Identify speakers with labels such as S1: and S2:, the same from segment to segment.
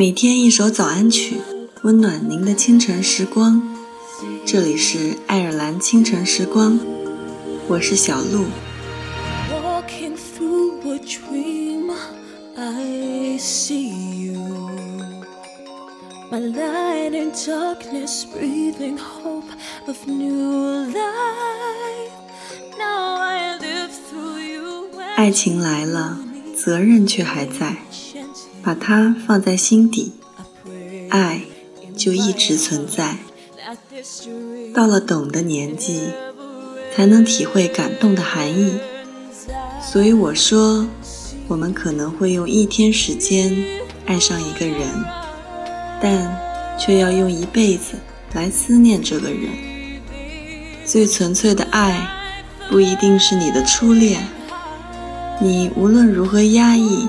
S1: 每天一首早安曲，温暖您的清晨时光。这里是爱尔兰清晨时光，我是小鹿。爱情来了，责任却还在。把它放在心底，爱就一直存在。到了懂的年纪，才能体会感动的含义。所以我说，我们可能会用一天时间爱上一个人，但却要用一辈子来思念这个人。最纯粹的爱，不一定是你的初恋。你无论如何压抑。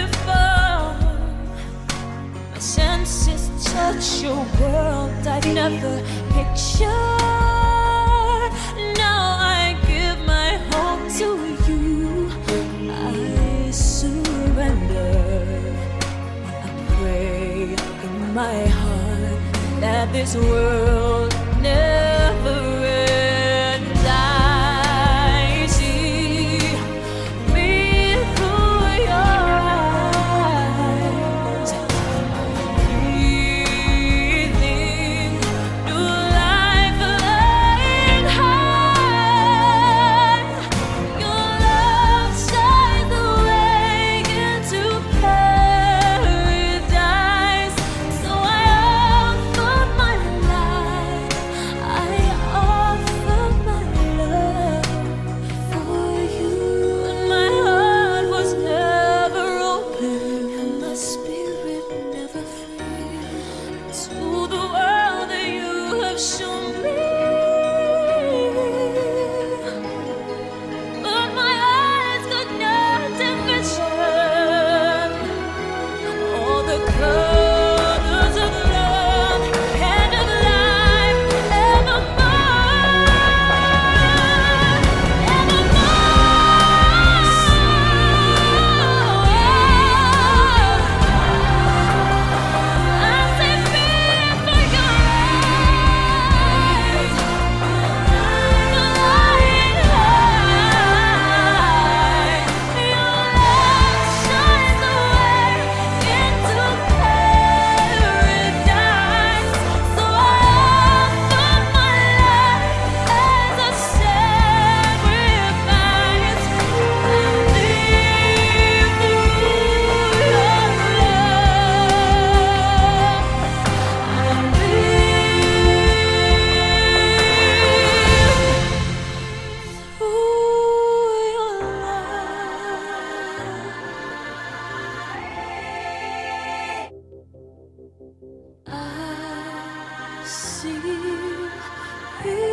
S1: your world I've never pictured. Now I give my home to you. I surrender. I pray in my heart that this world never 心。一